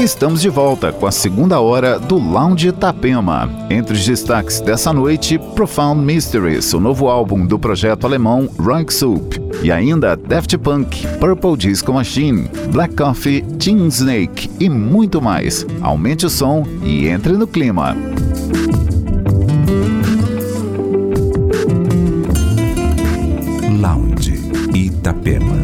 Estamos de volta com a segunda hora do Lounge Itapema. Entre os destaques dessa noite, Profound Mysteries, o novo álbum do projeto alemão Rank Soup. E ainda Daft Punk, Purple Disco Machine, Black Coffee, Teen Snake e muito mais. Aumente o som e entre no clima. Lounge Itapema.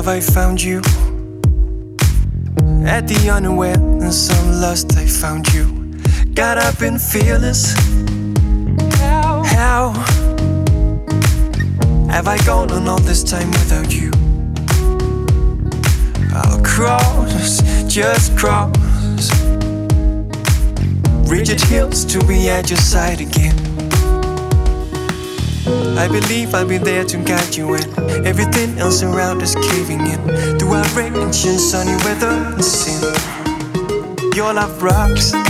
Love, I found you. At the unaware unawareness of lust, I found you. Got up and fearless. How? How have I gone on all this time without you? I'll cross, just cross rigid hills to be at your side again. I believe I'll be there to guide you when everything else around is caving in. Through outrage and sunny weather and sin, your love rocks.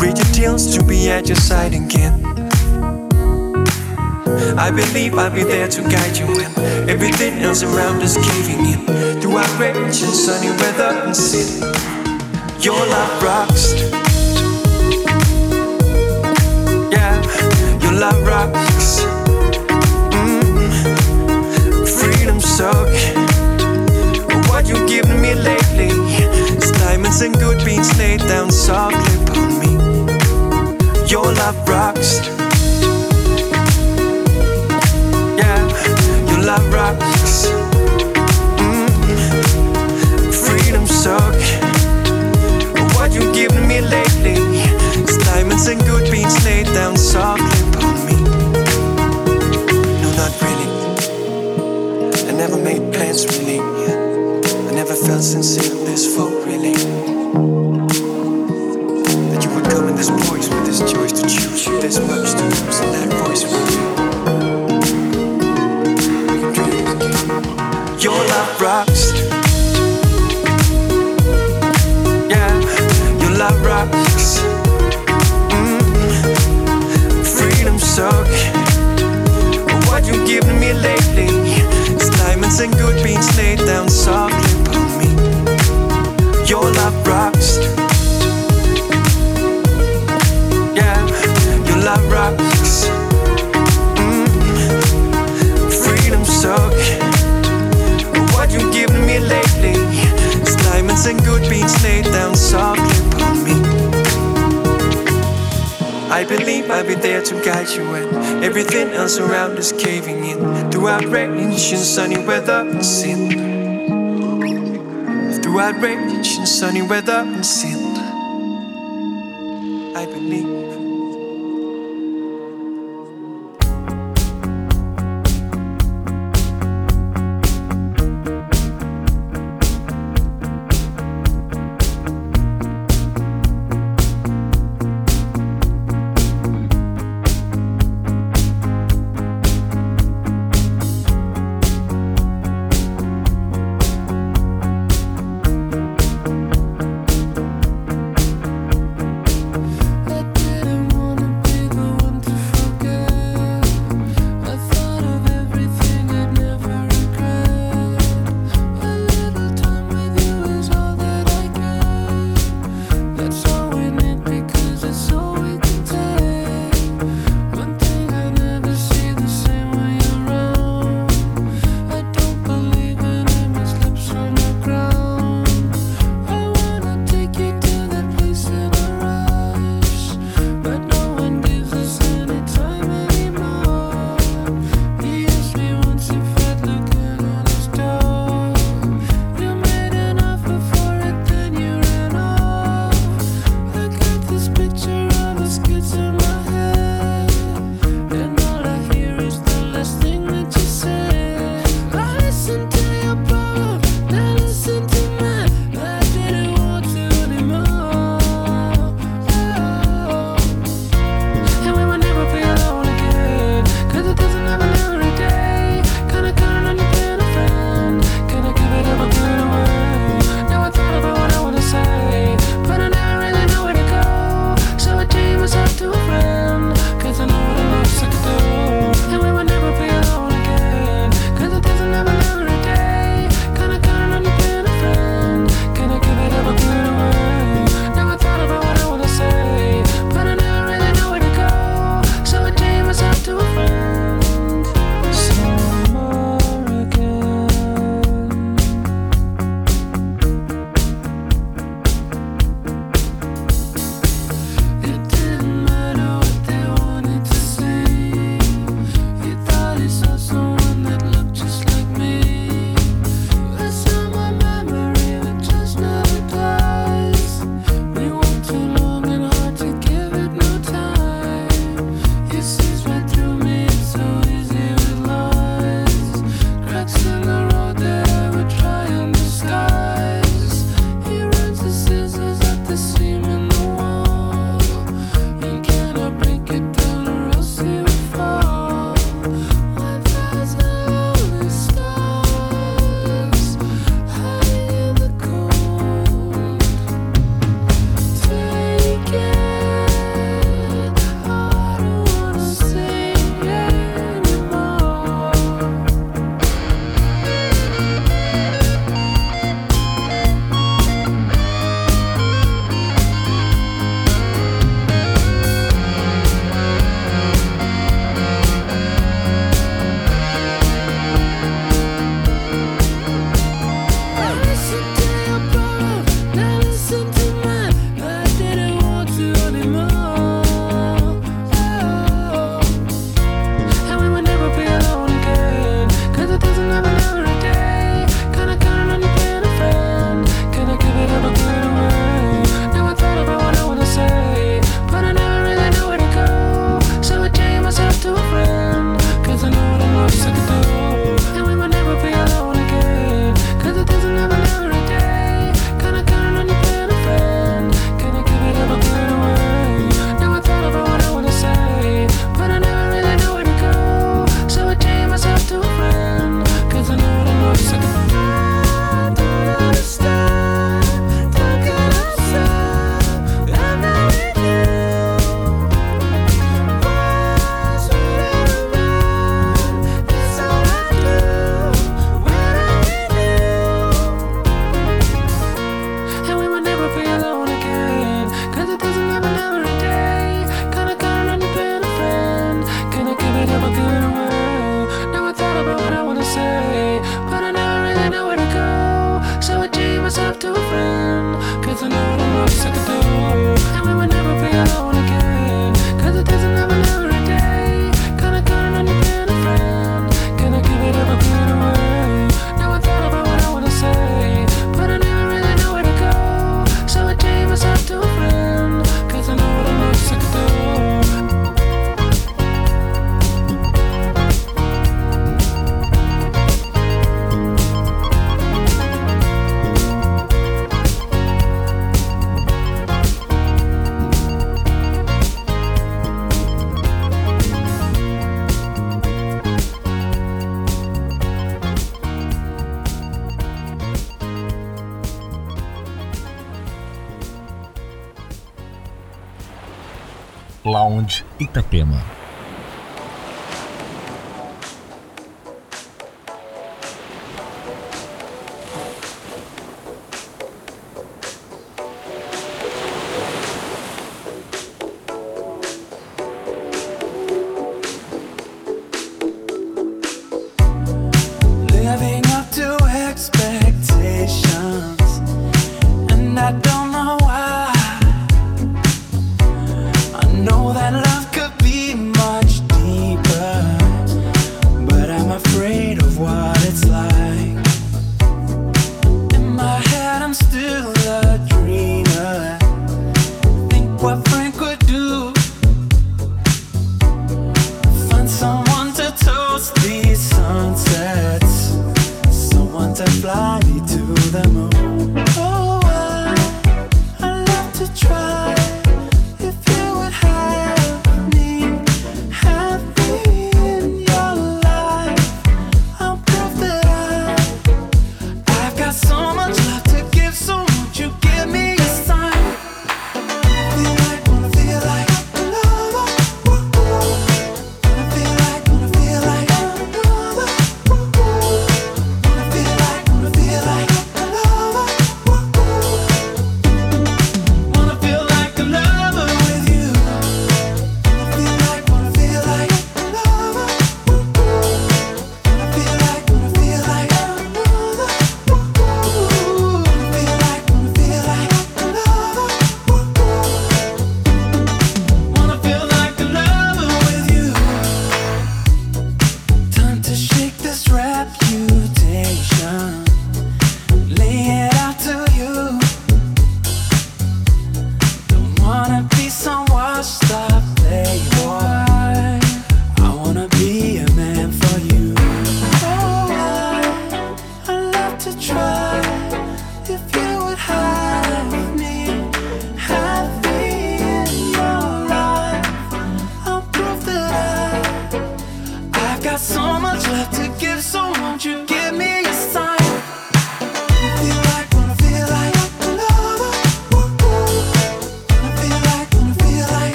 Read your deals to be at your side again. I believe I'll be there to guide you when everything else around is caving in. Through outrage and sunny weather and sin, your love rocks. Yeah, your love rocks. Mm. Freedom suck. What you giving me lately? Diamonds and good beans laid down softly upon me. Your love rocks. Yeah, your love rocks. Mm. Freedom suck. What you giving me lately? It's Diamonds and good beans laid down softly upon me. No, not really. I never made plans really. I never felt sincere this full really. This much to lose that and sin. I believe.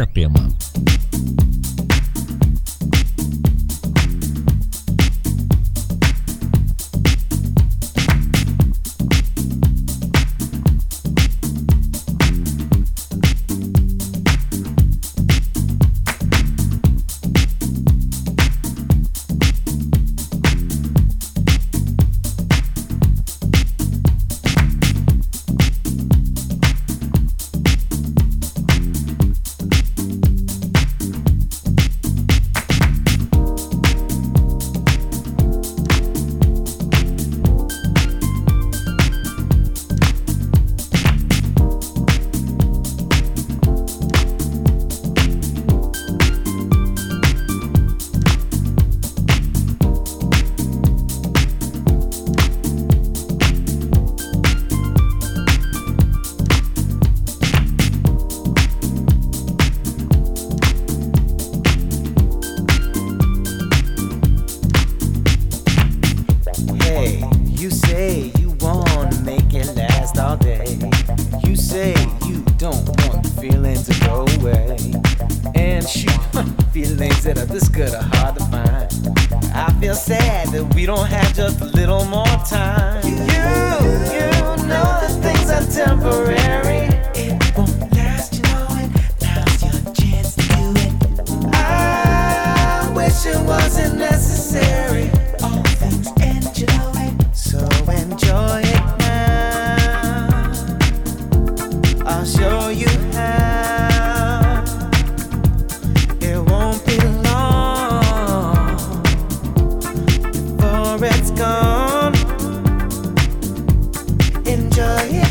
Itapema. enjoy it.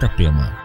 Itapema.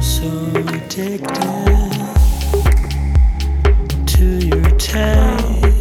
so addicted to your taste.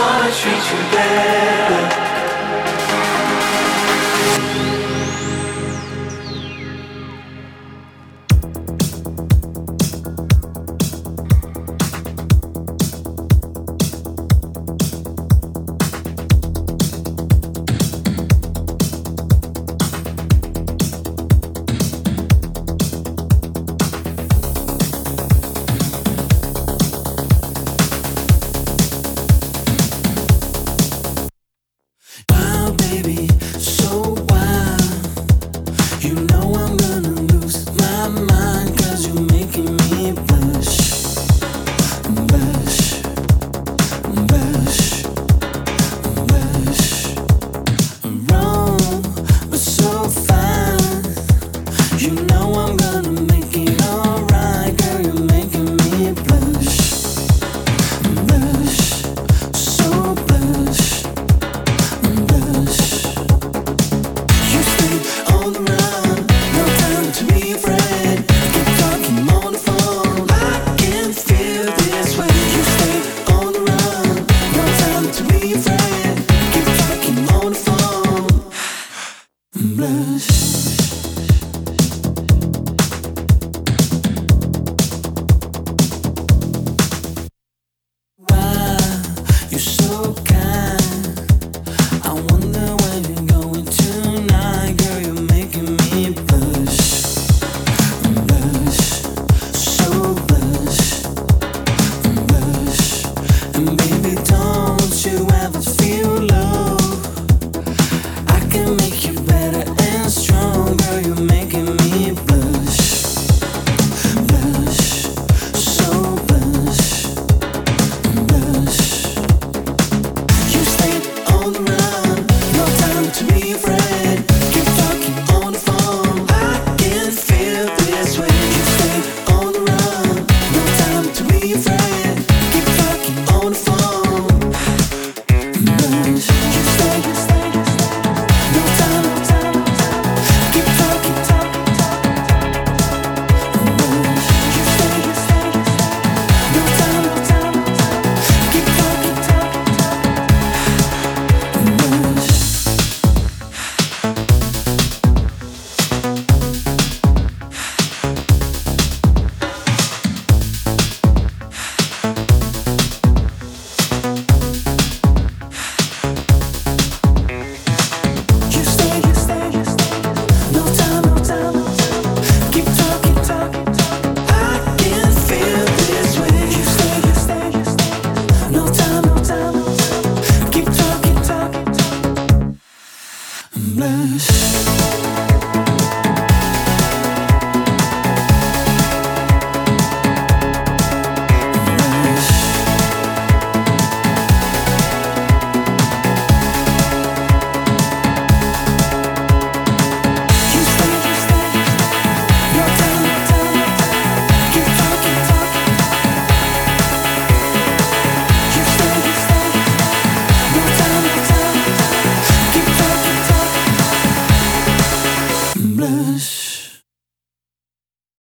wanna treat you better. Blush.